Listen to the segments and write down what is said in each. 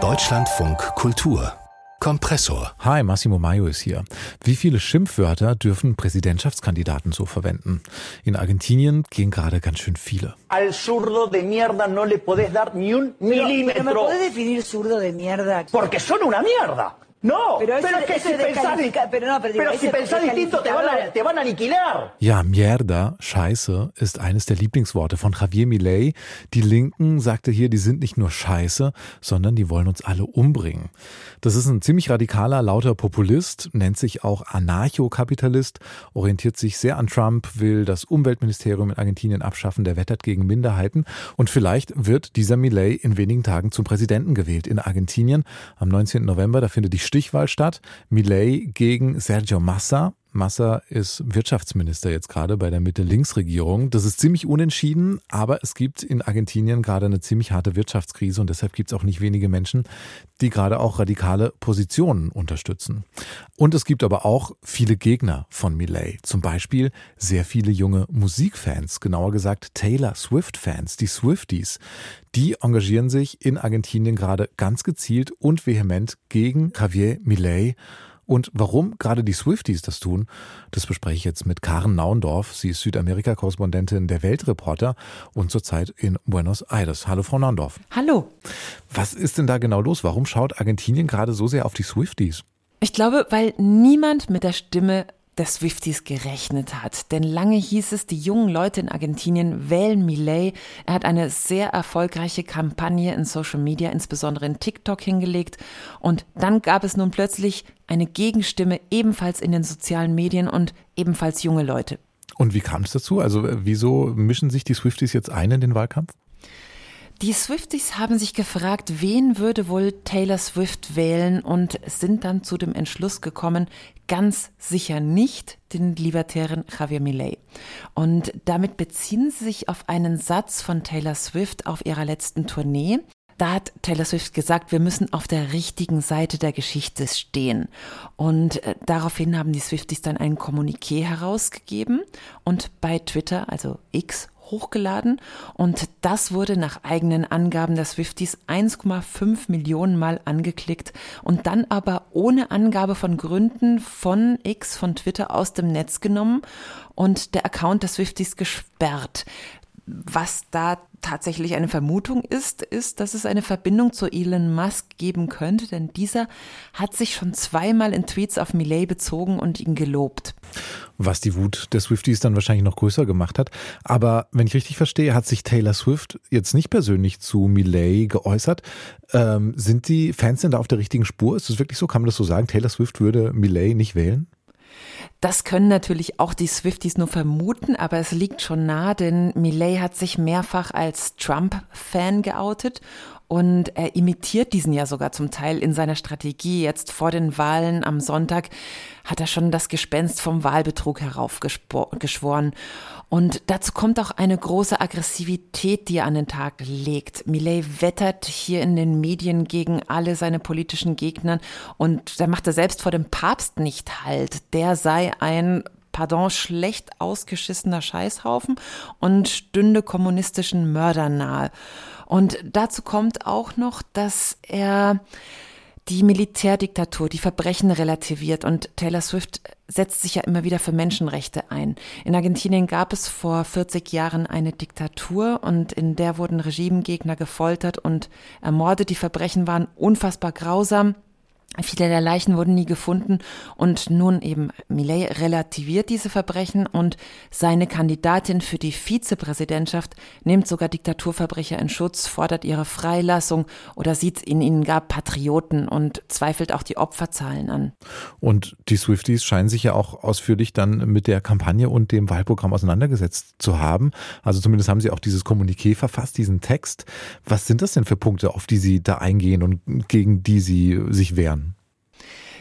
Deutschlandfunk Kultur Kompressor. Hi, Massimo Maio ist hier. Wie viele Schimpfwörter dürfen Präsidentschaftskandidaten so verwenden? In Argentinien gehen gerade ganz schön viele. Al zurdo de mierda no le podés dar ni un milímetro. ¿Me puedes definir zurdo de mierda? Porque son una mierda. No, Pero pero, eso- es que si pensás, pero no, pero digo, pero si pensás distinto te van, a, te van a aniquilar. Ja, Mierda, Scheiße, ist eines der Lieblingsworte von Javier Milei. Die Linken sagte hier, die sind nicht nur Scheiße, sondern die wollen uns alle umbringen. Das ist ein ziemlich radikaler, lauter Populist, nennt sich auch Anarchokapitalist, orientiert sich sehr an Trump, will das Umweltministerium in Argentinien abschaffen, der wettert gegen Minderheiten und vielleicht wird dieser Milei in wenigen Tagen zum Präsidenten gewählt in Argentinien. Am 19. November, da findet die Stichwahl statt. Milei gegen Sergio Massa. Massa ist Wirtschaftsminister jetzt gerade bei der Mitte-Links-Regierung. Das ist ziemlich unentschieden, aber es gibt in Argentinien gerade eine ziemlich harte Wirtschaftskrise und deshalb gibt es auch nicht wenige Menschen, die gerade auch radikale Positionen unterstützen. Und es gibt aber auch viele Gegner von Millet. Zum Beispiel sehr viele junge Musikfans, genauer gesagt Taylor Swift-Fans, die Swifties. Die engagieren sich in Argentinien gerade ganz gezielt und vehement gegen Javier Millet. Und warum gerade die Swifties das tun, das bespreche ich jetzt mit Karen Naundorf. Sie ist Südamerika-Korrespondentin der Weltreporter und zurzeit in Buenos Aires. Hallo, Frau Naundorf. Hallo. Was ist denn da genau los? Warum schaut Argentinien gerade so sehr auf die Swifties? Ich glaube, weil niemand mit der Stimme der Swifties gerechnet hat. Denn lange hieß es, die jungen Leute in Argentinien wählen Millet. Er hat eine sehr erfolgreiche Kampagne in Social Media, insbesondere in TikTok hingelegt. Und dann gab es nun plötzlich eine Gegenstimme, ebenfalls in den sozialen Medien und ebenfalls junge Leute. Und wie kam es dazu? Also äh, wieso mischen sich die Swifties jetzt ein in den Wahlkampf? Die Swifties haben sich gefragt, wen würde wohl Taylor Swift wählen und sind dann zu dem Entschluss gekommen, ganz sicher nicht den libertären Javier Millet. Und damit beziehen sie sich auf einen Satz von Taylor Swift auf ihrer letzten Tournee. Da hat Taylor Swift gesagt, wir müssen auf der richtigen Seite der Geschichte stehen. Und äh, daraufhin haben die Swifties dann ein Kommuniqué herausgegeben und bei Twitter, also X, hochgeladen und das wurde nach eigenen Angaben der Swifties 1,5 Millionen Mal angeklickt und dann aber ohne Angabe von Gründen von X, von Twitter aus dem Netz genommen und der Account der Swifties gesperrt. Was da tatsächlich eine Vermutung ist, ist, dass es eine Verbindung zu Elon Musk geben könnte, denn dieser hat sich schon zweimal in Tweets auf Millet bezogen und ihn gelobt. Was die Wut der Swifties dann wahrscheinlich noch größer gemacht hat. Aber wenn ich richtig verstehe, hat sich Taylor Swift jetzt nicht persönlich zu Millet geäußert. Ähm, sind die Fans denn da auf der richtigen Spur? Ist es wirklich so? Kann man das so sagen? Taylor Swift würde Millet nicht wählen? Das können natürlich auch die Swifties nur vermuten, aber es liegt schon nah, denn Millet hat sich mehrfach als Trump-Fan geoutet und er imitiert diesen ja sogar zum Teil in seiner Strategie. Jetzt vor den Wahlen am Sonntag hat er schon das Gespenst vom Wahlbetrug heraufgeschworen. Und dazu kommt auch eine große Aggressivität, die er an den Tag legt. Millet wettert hier in den Medien gegen alle seine politischen Gegner und da macht er selbst vor dem Papst nicht halt. Der sei ein pardon, schlecht ausgeschissener Scheißhaufen und stünde kommunistischen Mördern nahe. Und dazu kommt auch noch, dass er die Militärdiktatur, die Verbrechen relativiert und Taylor Swift setzt sich ja immer wieder für Menschenrechte ein. In Argentinien gab es vor 40 Jahren eine Diktatur und in der wurden Regimegegner gefoltert und ermordet. Die Verbrechen waren unfassbar grausam. Viele der Leichen wurden nie gefunden und nun eben Millet relativiert diese Verbrechen und seine Kandidatin für die Vizepräsidentschaft nimmt sogar Diktaturverbrecher in Schutz, fordert ihre Freilassung oder sieht in ihnen gar Patrioten und zweifelt auch die Opferzahlen an. Und die Swifties scheinen sich ja auch ausführlich dann mit der Kampagne und dem Wahlprogramm auseinandergesetzt zu haben. Also zumindest haben sie auch dieses Kommuniqué verfasst, diesen Text. Was sind das denn für Punkte, auf die sie da eingehen und gegen die sie sich wehren?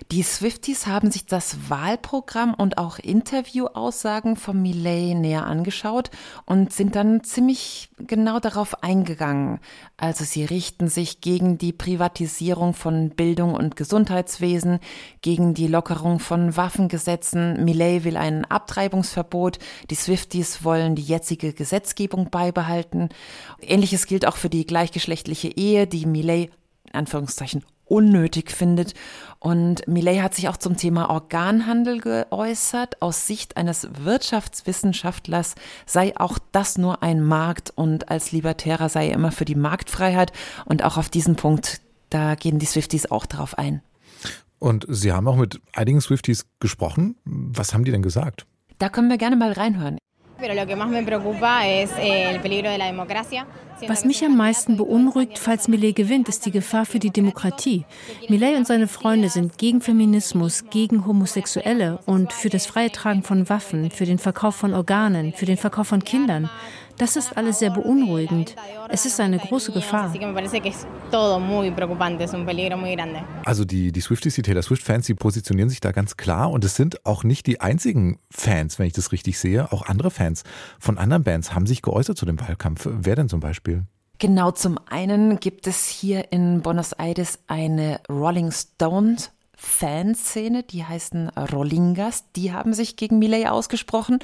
Die Swifties haben sich das Wahlprogramm und auch Interviewaussagen von Millet näher angeschaut und sind dann ziemlich genau darauf eingegangen. Also sie richten sich gegen die Privatisierung von Bildung und Gesundheitswesen, gegen die Lockerung von Waffengesetzen. Millet will ein Abtreibungsverbot. Die Swifties wollen die jetzige Gesetzgebung beibehalten. Ähnliches gilt auch für die gleichgeschlechtliche Ehe, die Millet Anführungszeichen unnötig findet. Und Millet hat sich auch zum Thema Organhandel geäußert. Aus Sicht eines Wirtschaftswissenschaftlers sei auch das nur ein Markt und als Libertärer sei er immer für die Marktfreiheit. Und auch auf diesen Punkt, da gehen die Swifties auch drauf ein. Und Sie haben auch mit einigen Swifties gesprochen. Was haben die denn gesagt? Da können wir gerne mal reinhören. Was mich am meisten beunruhigt, falls Millet gewinnt, ist die Gefahr für die Demokratie. Millet und seine Freunde sind gegen Feminismus, gegen Homosexuelle und für das freie Tragen von Waffen, für den Verkauf von Organen, für den Verkauf von Kindern. Das ist alles sehr beunruhigend. Es ist eine große Gefahr. Also die, die Swifties, die Taylor Swift-Fans, die positionieren sich da ganz klar und es sind auch nicht die einzigen Fans, wenn ich das richtig sehe. Auch andere Fans von anderen Bands haben sich geäußert zu dem Wahlkampf. Wer denn zum Beispiel? Genau, zum einen gibt es hier in Buenos Aires eine Rolling Stones Fanszene, die heißen Rollingas, die haben sich gegen Millet ausgesprochen.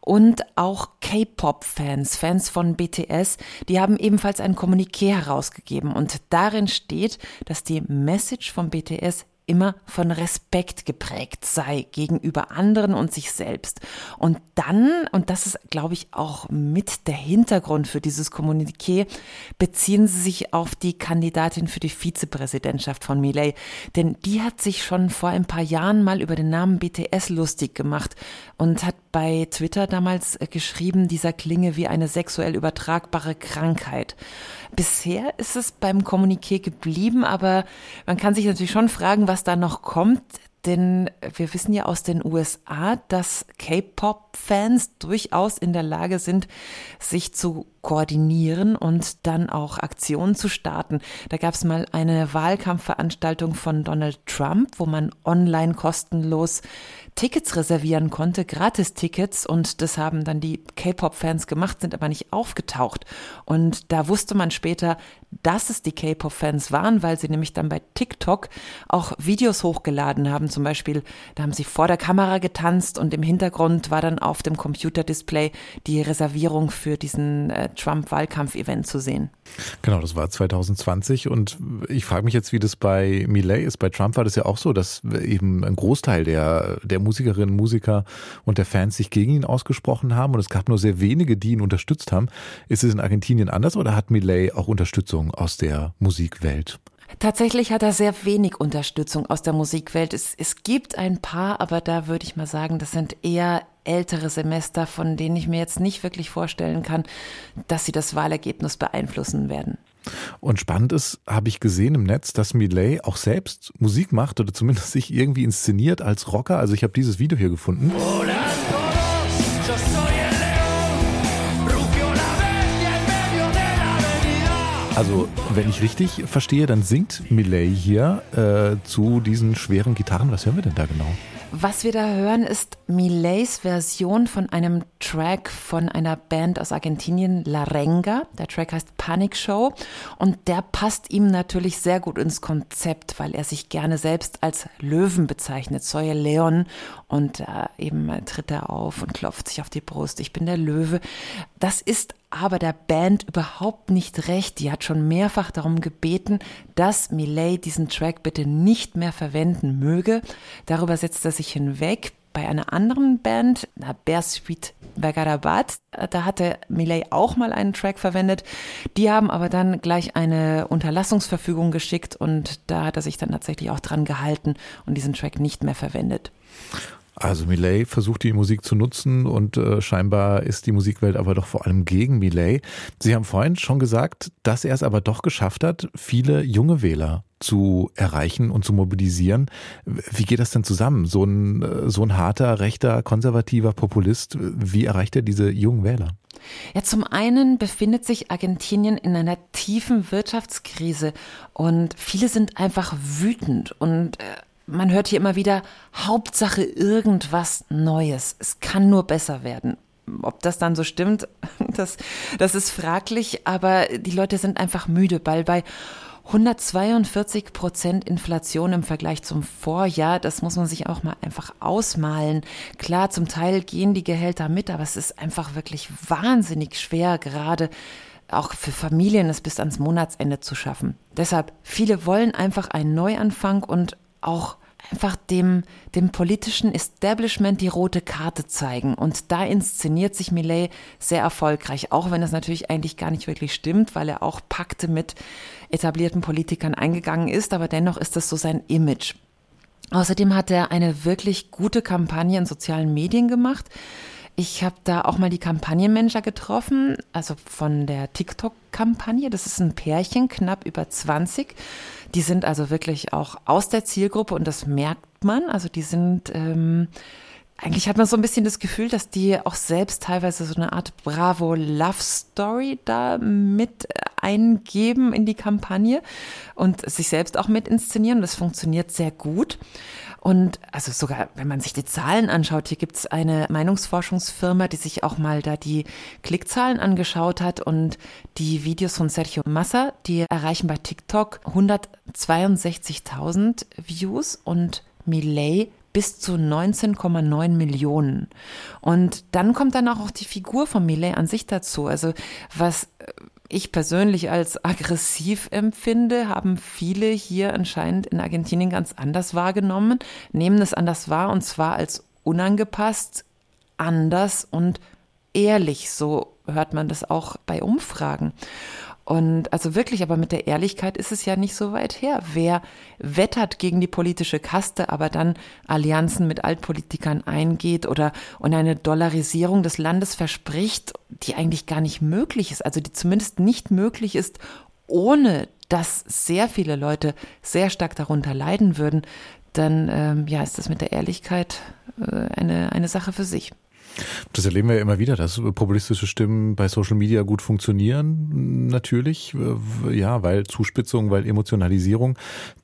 Und auch K-Pop-Fans, Fans von BTS, die haben ebenfalls ein Kommuniqué herausgegeben. Und darin steht, dass die Message von BTS immer von Respekt geprägt sei gegenüber anderen und sich selbst. Und dann, und das ist, glaube ich, auch mit der Hintergrund für dieses Kommuniqué, beziehen sie sich auf die Kandidatin für die Vizepräsidentschaft von Millet. Denn die hat sich schon vor ein paar Jahren mal über den Namen BTS lustig gemacht und hat bei Twitter damals äh, geschrieben, dieser klinge wie eine sexuell übertragbare Krankheit. Bisher ist es beim Kommuniqué geblieben, aber man kann sich natürlich schon fragen, was da noch kommt. Denn wir wissen ja aus den USA, dass K-Pop-Fans durchaus in der Lage sind, sich zu koordinieren und dann auch Aktionen zu starten. Da gab es mal eine Wahlkampfveranstaltung von Donald Trump, wo man online kostenlos Tickets reservieren konnte, Gratis-Tickets und das haben dann die K-Pop-Fans gemacht, sind aber nicht aufgetaucht. Und da wusste man später, dass es die K-Pop-Fans waren, weil sie nämlich dann bei TikTok auch Videos hochgeladen haben. Zum Beispiel, da haben sie vor der Kamera getanzt und im Hintergrund war dann auf dem Computerdisplay die Reservierung für diesen äh, Trump-Wahlkampf-Event zu sehen. Genau, das war 2020 und ich frage mich jetzt, wie das bei Millet ist. Bei Trump war das ja auch so, dass eben ein Großteil der, der Musikerinnen, Musiker und der Fans sich gegen ihn ausgesprochen haben und es gab nur sehr wenige, die ihn unterstützt haben. Ist es in Argentinien anders oder hat Millet auch Unterstützung aus der Musikwelt? Tatsächlich hat er sehr wenig Unterstützung aus der Musikwelt. Es, es gibt ein paar, aber da würde ich mal sagen, das sind eher ältere Semester, von denen ich mir jetzt nicht wirklich vorstellen kann, dass sie das Wahlergebnis beeinflussen werden. Und spannend ist, habe ich gesehen im Netz, dass Millet auch selbst Musik macht oder zumindest sich irgendwie inszeniert als Rocker. Also ich habe dieses Video hier gefunden. Also, wenn ich richtig verstehe, dann singt Millet hier äh, zu diesen schweren Gitarren. Was hören wir denn da genau? Was wir da hören, ist Millets Version von einem Track von einer Band aus Argentinien, La Renga. Der Track heißt Panic Show und der passt ihm natürlich sehr gut ins Konzept, weil er sich gerne selbst als Löwen bezeichnet, Soy Leon und äh, eben tritt er auf und klopft sich auf die Brust. Ich bin der Löwe. Das ist aber der Band überhaupt nicht recht. Die hat schon mehrfach darum gebeten, dass Millet diesen Track bitte nicht mehr verwenden möge. Darüber setzt er sich hinweg. Bei einer anderen Band, Bear Sweet Bagarabat, da hatte Millet auch mal einen Track verwendet. Die haben aber dann gleich eine Unterlassungsverfügung geschickt und da hat er sich dann tatsächlich auch dran gehalten und diesen Track nicht mehr verwendet. Also Millet versucht die Musik zu nutzen und äh, scheinbar ist die Musikwelt aber doch vor allem gegen Millet. Sie haben vorhin schon gesagt, dass er es aber doch geschafft hat, viele junge Wähler zu erreichen und zu mobilisieren. Wie geht das denn zusammen? So ein, äh, so ein harter, rechter, konservativer Populist, wie erreicht er diese jungen Wähler? Ja, zum einen befindet sich Argentinien in einer tiefen Wirtschaftskrise und viele sind einfach wütend und äh, man hört hier immer wieder, Hauptsache irgendwas Neues. Es kann nur besser werden. Ob das dann so stimmt, das, das ist fraglich, aber die Leute sind einfach müde, weil bei 142 Prozent Inflation im Vergleich zum Vorjahr, das muss man sich auch mal einfach ausmalen. Klar, zum Teil gehen die Gehälter mit, aber es ist einfach wirklich wahnsinnig schwer, gerade auch für Familien es bis ans Monatsende zu schaffen. Deshalb, viele wollen einfach einen Neuanfang und auch einfach dem, dem politischen Establishment die rote Karte zeigen. Und da inszeniert sich Millet sehr erfolgreich, auch wenn es natürlich eigentlich gar nicht wirklich stimmt, weil er auch Pakte mit etablierten Politikern eingegangen ist, aber dennoch ist das so sein Image. Außerdem hat er eine wirklich gute Kampagne in sozialen Medien gemacht. Ich habe da auch mal die Kampagnenmanager getroffen, also von der TikTok-Kampagne. Das ist ein Pärchen, knapp über 20. Die sind also wirklich auch aus der Zielgruppe und das merkt man. Also die sind, ähm, eigentlich hat man so ein bisschen das Gefühl, dass die auch selbst teilweise so eine Art Bravo Love Story da mit eingeben in die Kampagne und sich selbst auch mit inszenieren. Das funktioniert sehr gut. Und also sogar, wenn man sich die Zahlen anschaut, hier gibt es eine Meinungsforschungsfirma, die sich auch mal da die Klickzahlen angeschaut hat und die Videos von Sergio Massa, die erreichen bei TikTok 162.000 Views und Millet bis zu 19,9 Millionen. Und dann kommt dann auch die Figur von Millet an sich dazu. Also was ich persönlich als aggressiv empfinde, haben viele hier anscheinend in Argentinien ganz anders wahrgenommen, nehmen es anders wahr und zwar als unangepasst, anders und ehrlich. So hört man das auch bei Umfragen. Und also wirklich, aber mit der Ehrlichkeit ist es ja nicht so weit her. Wer wettert gegen die politische Kaste, aber dann Allianzen mit Altpolitikern eingeht oder und eine Dollarisierung des Landes verspricht, die eigentlich gar nicht möglich ist, also die zumindest nicht möglich ist, ohne dass sehr viele Leute sehr stark darunter leiden würden, dann ähm, ja, ist das mit der Ehrlichkeit äh, eine, eine Sache für sich. Das erleben wir ja immer wieder, dass populistische Stimmen bei Social Media gut funktionieren, natürlich, ja, weil Zuspitzung, weil Emotionalisierung.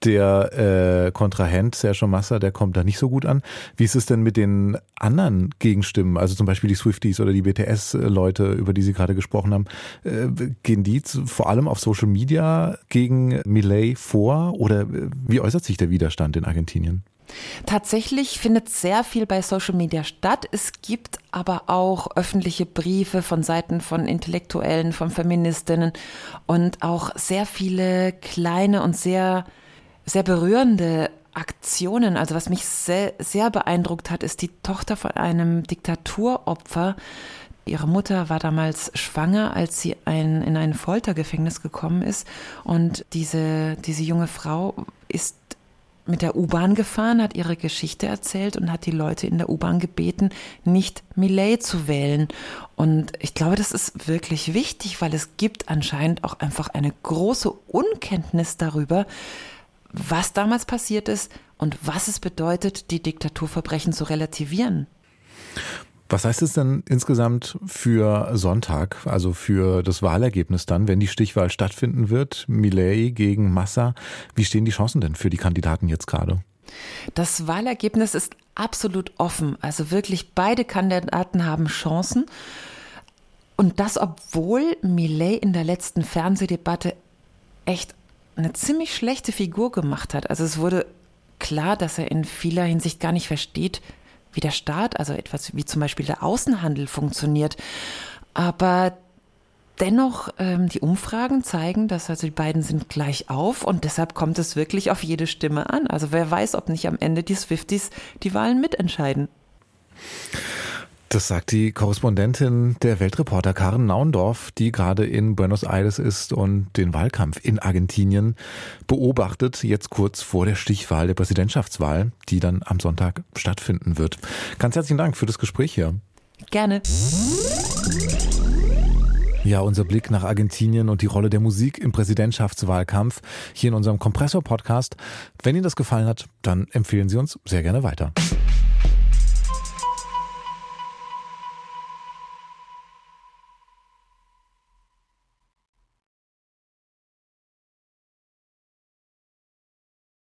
Der äh, Kontrahent Sergio Massa, der kommt da nicht so gut an. Wie ist es denn mit den anderen Gegenstimmen, also zum Beispiel die Swifties oder die BTS-Leute, über die Sie gerade gesprochen haben, äh, gehen die vor allem auf Social Media gegen Millet vor oder äh, wie äußert sich der Widerstand in Argentinien? Tatsächlich findet sehr viel bei Social Media statt. Es gibt aber auch öffentliche Briefe von Seiten von Intellektuellen, von Feministinnen und auch sehr viele kleine und sehr, sehr berührende Aktionen. Also was mich sehr, sehr beeindruckt hat, ist die Tochter von einem Diktaturopfer. Ihre Mutter war damals schwanger, als sie ein, in ein Foltergefängnis gekommen ist. Und diese, diese junge Frau ist mit der U-Bahn gefahren, hat ihre Geschichte erzählt und hat die Leute in der U-Bahn gebeten, nicht Millet zu wählen. Und ich glaube, das ist wirklich wichtig, weil es gibt anscheinend auch einfach eine große Unkenntnis darüber, was damals passiert ist und was es bedeutet, die Diktaturverbrechen zu relativieren. Was heißt es denn insgesamt für Sonntag, also für das Wahlergebnis dann, wenn die Stichwahl stattfinden wird? Millet gegen Massa. Wie stehen die Chancen denn für die Kandidaten jetzt gerade? Das Wahlergebnis ist absolut offen. Also wirklich beide Kandidaten haben Chancen. Und das, obwohl Millet in der letzten Fernsehdebatte echt eine ziemlich schlechte Figur gemacht hat. Also es wurde klar, dass er in vieler Hinsicht gar nicht versteht, wie der Staat, also etwas wie zum Beispiel der Außenhandel funktioniert. Aber Dennoch, ähm, die Umfragen zeigen, dass also die beiden sind gleich auf und deshalb kommt es wirklich auf jede Stimme an. Also wer weiß, ob nicht am Ende die Swifties die Wahlen mitentscheiden. Das sagt die Korrespondentin der Weltreporter Karen Naundorf, die gerade in Buenos Aires ist und den Wahlkampf in Argentinien beobachtet, jetzt kurz vor der Stichwahl der Präsidentschaftswahl, die dann am Sonntag stattfinden wird. Ganz herzlichen Dank für das Gespräch hier. Gerne. Ja, unser Blick nach Argentinien und die Rolle der Musik im Präsidentschaftswahlkampf hier in unserem Kompressor-Podcast. Wenn Ihnen das gefallen hat, dann empfehlen Sie uns sehr gerne weiter.